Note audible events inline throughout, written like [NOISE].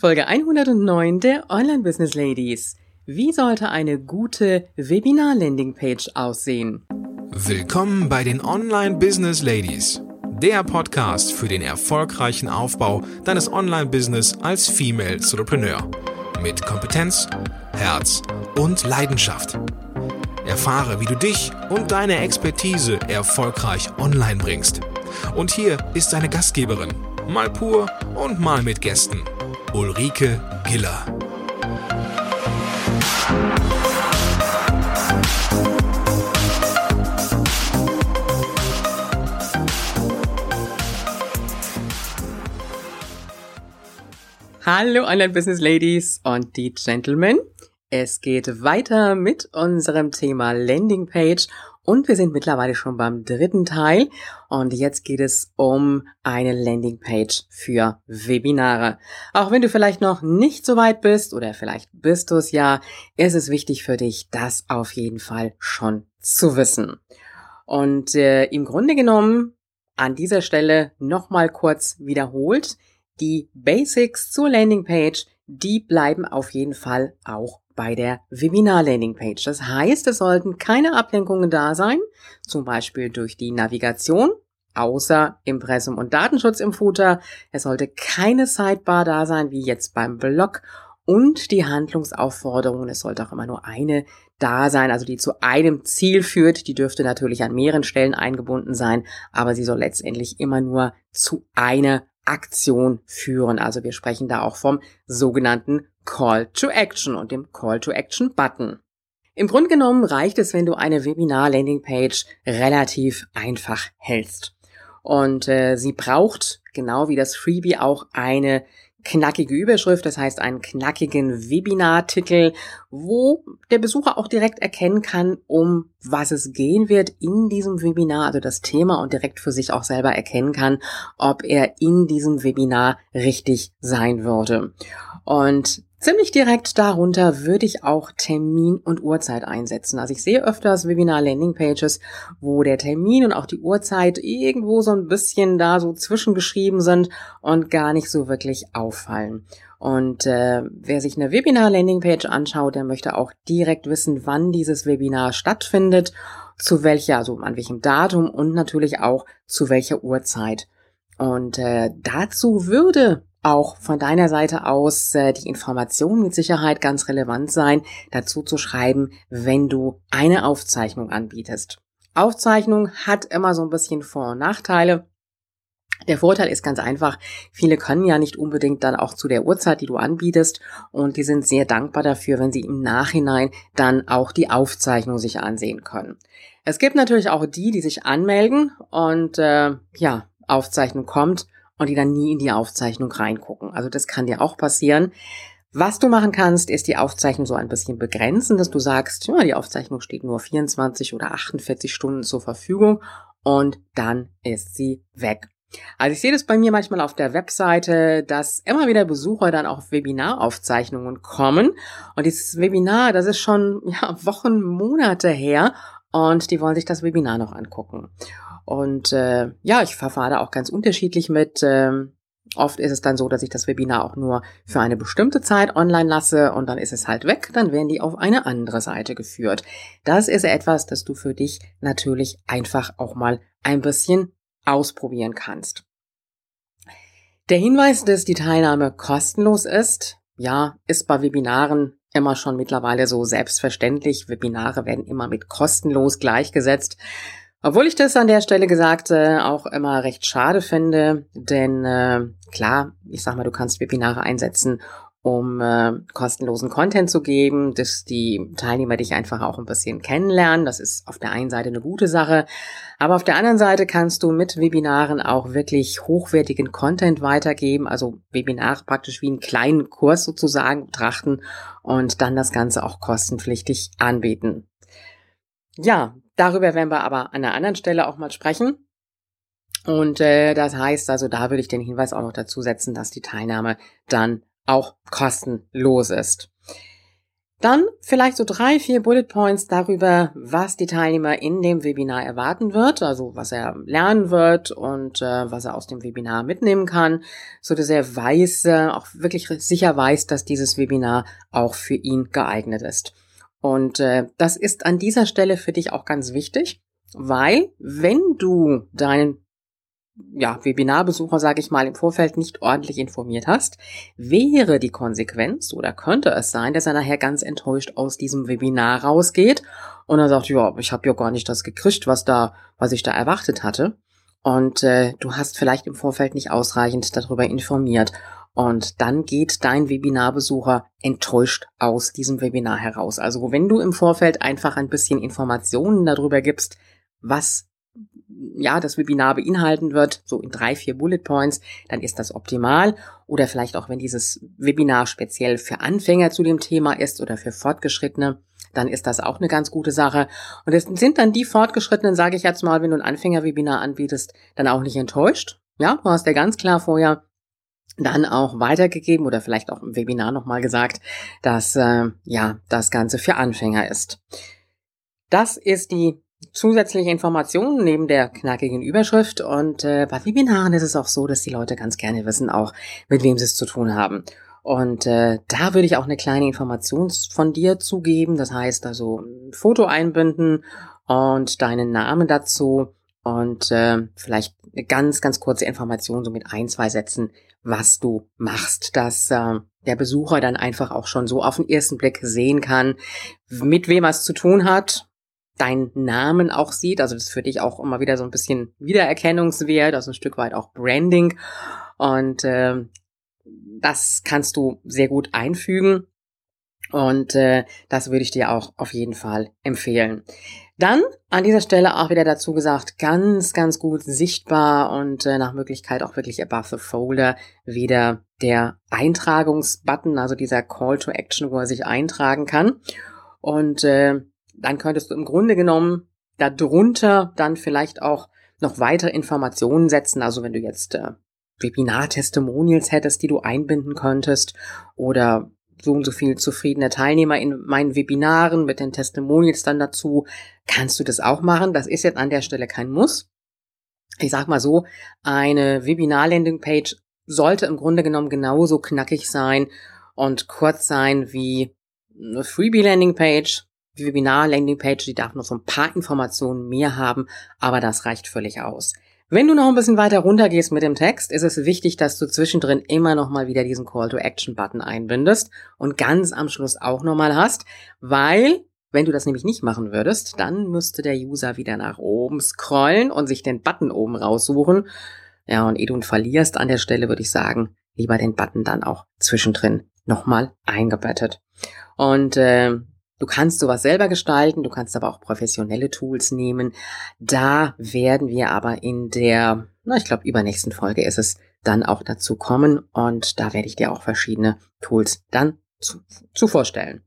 Folge 109 der Online Business Ladies. Wie sollte eine gute Webinar-Landing-Page aussehen? Willkommen bei den Online Business Ladies, der Podcast für den erfolgreichen Aufbau deines Online-Business als Female Entrepreneur. Mit Kompetenz, Herz und Leidenschaft. Erfahre, wie du dich und deine Expertise erfolgreich online bringst. Und hier ist deine Gastgeberin, mal pur und mal mit Gästen. Ulrike Giller. Hallo Online Business Ladies und die Gentlemen. Es geht weiter mit unserem Thema Landing Page und wir sind mittlerweile schon beim dritten Teil und jetzt geht es um eine Landingpage für Webinare. Auch wenn du vielleicht noch nicht so weit bist oder vielleicht bist du es ja, ist es wichtig für dich, das auf jeden Fall schon zu wissen. Und äh, im Grunde genommen an dieser Stelle nochmal kurz wiederholt, die Basics zur Landingpage, die bleiben auf jeden Fall auch bei der Webinar-Landing-Page. Das heißt, es sollten keine Ablenkungen da sein, zum Beispiel durch die Navigation, außer Impressum und Datenschutz im Footer. Es sollte keine Sidebar da sein, wie jetzt beim Blog und die Handlungsaufforderungen. Es sollte auch immer nur eine da sein, also die zu einem Ziel führt. Die dürfte natürlich an mehreren Stellen eingebunden sein, aber sie soll letztendlich immer nur zu einer Aktion führen. Also wir sprechen da auch vom sogenannten Call to Action und dem Call to Action Button. Im Grunde genommen reicht es, wenn du eine Webinar-Landing-Page relativ einfach hältst. Und äh, sie braucht, genau wie das Freebie, auch eine knackige Überschrift, das heißt einen knackigen Webinartitel, wo der Besucher auch direkt erkennen kann, um was es gehen wird in diesem Webinar, also das Thema und direkt für sich auch selber erkennen kann, ob er in diesem Webinar richtig sein würde. Und Ziemlich direkt darunter würde ich auch Termin und Uhrzeit einsetzen. Also ich sehe öfters Webinar-Landing-Pages, wo der Termin und auch die Uhrzeit irgendwo so ein bisschen da so zwischengeschrieben sind und gar nicht so wirklich auffallen. Und äh, wer sich eine Webinar-Landing-Page anschaut, der möchte auch direkt wissen, wann dieses Webinar stattfindet, zu welcher, also an welchem Datum und natürlich auch zu welcher Uhrzeit. Und äh, dazu würde auch von deiner Seite aus äh, die Information mit Sicherheit ganz relevant sein, dazu zu schreiben, wenn du eine Aufzeichnung anbietest. Aufzeichnung hat immer so ein bisschen Vor- und Nachteile. Der Vorteil ist ganz einfach, viele können ja nicht unbedingt dann auch zu der Uhrzeit, die du anbietest, und die sind sehr dankbar dafür, wenn sie im Nachhinein dann auch die Aufzeichnung sich ansehen können. Es gibt natürlich auch die, die sich anmelden und äh, ja, Aufzeichnung kommt und die dann nie in die Aufzeichnung reingucken. Also das kann dir auch passieren. Was du machen kannst, ist die Aufzeichnung so ein bisschen begrenzen, dass du sagst, ja, die Aufzeichnung steht nur 24 oder 48 Stunden zur Verfügung und dann ist sie weg. Also ich sehe das bei mir manchmal auf der Webseite, dass immer wieder Besucher dann auf Webinaraufzeichnungen kommen. Und dieses Webinar, das ist schon ja, Wochen, Monate her und die wollen sich das Webinar noch angucken. Und äh, ja, ich verfahre da auch ganz unterschiedlich mit. Ähm, oft ist es dann so, dass ich das Webinar auch nur für eine bestimmte Zeit online lasse und dann ist es halt weg, dann werden die auf eine andere Seite geführt. Das ist etwas, das du für dich natürlich einfach auch mal ein bisschen ausprobieren kannst. Der Hinweis, dass die Teilnahme kostenlos ist, ja, ist bei Webinaren immer schon mittlerweile so selbstverständlich. Webinare werden immer mit kostenlos gleichgesetzt. Obwohl ich das an der Stelle gesagt äh, auch immer recht schade finde, denn äh, klar, ich sag mal, du kannst Webinare einsetzen, um äh, kostenlosen Content zu geben, dass die Teilnehmer dich einfach auch ein bisschen kennenlernen. Das ist auf der einen Seite eine gute Sache, aber auf der anderen Seite kannst du mit Webinaren auch wirklich hochwertigen Content weitergeben, also Webinare praktisch wie einen kleinen Kurs sozusagen betrachten und dann das Ganze auch kostenpflichtig anbieten. Ja, darüber werden wir aber an einer anderen Stelle auch mal sprechen. Und äh, das heißt also, da würde ich den Hinweis auch noch dazu setzen, dass die Teilnahme dann auch kostenlos ist. Dann vielleicht so drei, vier Bullet Points darüber, was die Teilnehmer in dem Webinar erwarten wird, also was er lernen wird und äh, was er aus dem Webinar mitnehmen kann, so dass er weiß, äh, auch wirklich sicher weiß, dass dieses Webinar auch für ihn geeignet ist. Und äh, das ist an dieser Stelle für dich auch ganz wichtig, weil wenn du deinen ja, Webinarbesucher, sage ich mal, im Vorfeld nicht ordentlich informiert hast, wäre die Konsequenz oder könnte es sein, dass er nachher ganz enttäuscht aus diesem Webinar rausgeht und er sagt, ja, ich habe ja gar nicht das gekriegt, was da, was ich da erwartet hatte. Und äh, du hast vielleicht im Vorfeld nicht ausreichend darüber informiert. Und dann geht dein Webinarbesucher enttäuscht aus diesem Webinar heraus. Also wenn du im Vorfeld einfach ein bisschen Informationen darüber gibst, was ja, das Webinar beinhalten wird, so in drei, vier Bullet Points, dann ist das optimal. Oder vielleicht auch, wenn dieses Webinar speziell für Anfänger zu dem Thema ist oder für Fortgeschrittene, dann ist das auch eine ganz gute Sache. Und es sind dann die Fortgeschrittenen, sage ich jetzt mal, wenn du ein Anfängerwebinar anbietest, dann auch nicht enttäuscht. Ja, du hast ja ganz klar vorher dann auch weitergegeben oder vielleicht auch im Webinar nochmal gesagt, dass äh, ja das Ganze für Anfänger ist. Das ist die zusätzliche Informationen neben der knackigen Überschrift. Und äh, bei Webinaren ist es auch so, dass die Leute ganz gerne wissen, auch mit wem sie es zu tun haben. Und äh, da würde ich auch eine kleine Information von dir zugeben. Das heißt also ein Foto einbinden und deinen Namen dazu und äh, vielleicht eine ganz, ganz kurze Information, so mit ein, zwei Sätzen, was du machst, dass äh, der Besucher dann einfach auch schon so auf den ersten Blick sehen kann, mit wem er es zu tun hat deinen Namen auch sieht. Also das ist für dich auch immer wieder so ein bisschen Wiedererkennungswert, also ein Stück weit auch Branding. Und äh, das kannst du sehr gut einfügen. Und äh, das würde ich dir auch auf jeden Fall empfehlen. Dann an dieser Stelle auch wieder dazu gesagt, ganz, ganz gut sichtbar und äh, nach Möglichkeit auch wirklich above the folder wieder der Eintragungsbutton, also dieser Call to Action, wo er sich eintragen kann. Und äh, dann könntest du im Grunde genommen darunter dann vielleicht auch noch weitere Informationen setzen. Also wenn du jetzt äh, Webinar-Testimonials hättest, die du einbinden könntest oder so und so viel zufriedene Teilnehmer in meinen Webinaren mit den Testimonials dann dazu, kannst du das auch machen. Das ist jetzt an der Stelle kein Muss. Ich sag mal so, eine Webinar-Landing-Page sollte im Grunde genommen genauso knackig sein und kurz sein wie eine Freebie-Landing-Page die Webinar-Landingpage, die darf noch so ein paar Informationen mehr haben, aber das reicht völlig aus. Wenn du noch ein bisschen weiter runter gehst mit dem Text, ist es wichtig, dass du zwischendrin immer noch mal wieder diesen Call-to-Action-Button einbindest und ganz am Schluss auch noch mal hast, weil wenn du das nämlich nicht machen würdest, dann müsste der User wieder nach oben scrollen und sich den Button oben raussuchen. Ja, und ehe du ihn verlierst an der Stelle, würde ich sagen, lieber den Button dann auch zwischendrin nochmal eingebettet. Und äh, Du kannst sowas selber gestalten, du kannst aber auch professionelle Tools nehmen. Da werden wir aber in der, na, ich glaube, übernächsten Folge ist es dann auch dazu kommen und da werde ich dir auch verschiedene Tools dann zu, zu vorstellen.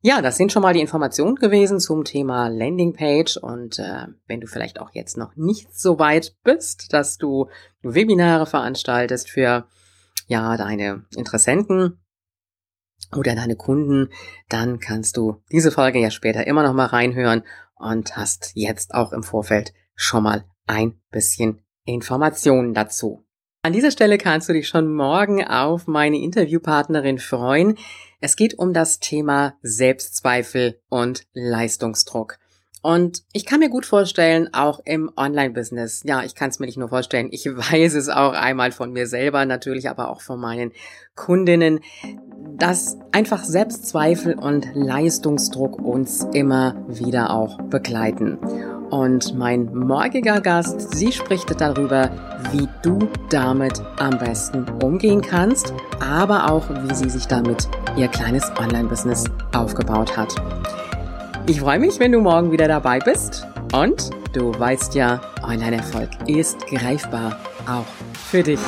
Ja, das sind schon mal die Informationen gewesen zum Thema Landingpage und äh, wenn du vielleicht auch jetzt noch nicht so weit bist, dass du Webinare veranstaltest für ja deine Interessenten, oder deine Kunden, dann kannst du diese Folge ja später immer noch mal reinhören und hast jetzt auch im Vorfeld schon mal ein bisschen Informationen dazu. An dieser Stelle kannst du dich schon morgen auf meine Interviewpartnerin freuen. Es geht um das Thema Selbstzweifel und Leistungsdruck. Und ich kann mir gut vorstellen, auch im Online-Business, ja, ich kann es mir nicht nur vorstellen, ich [LAUGHS] weiß es auch einmal von mir selber, natürlich aber auch von meinen Kundinnen, dass einfach Selbstzweifel und Leistungsdruck uns immer wieder auch begleiten. Und mein morgiger Gast, sie spricht darüber, wie du damit am besten umgehen kannst, aber auch, wie sie sich damit ihr kleines Online-Business aufgebaut hat. Ich freue mich, wenn du morgen wieder dabei bist. Und du weißt ja, Online-Erfolg ist greifbar, auch für dich.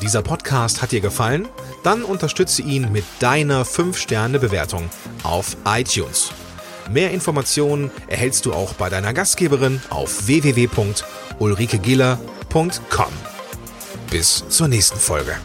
Dieser Podcast hat dir gefallen? Dann unterstütze ihn mit deiner 5-Sterne-Bewertung auf iTunes. Mehr Informationen erhältst du auch bei deiner Gastgeberin auf www.ulrikegiller.com. Bis zur nächsten Folge.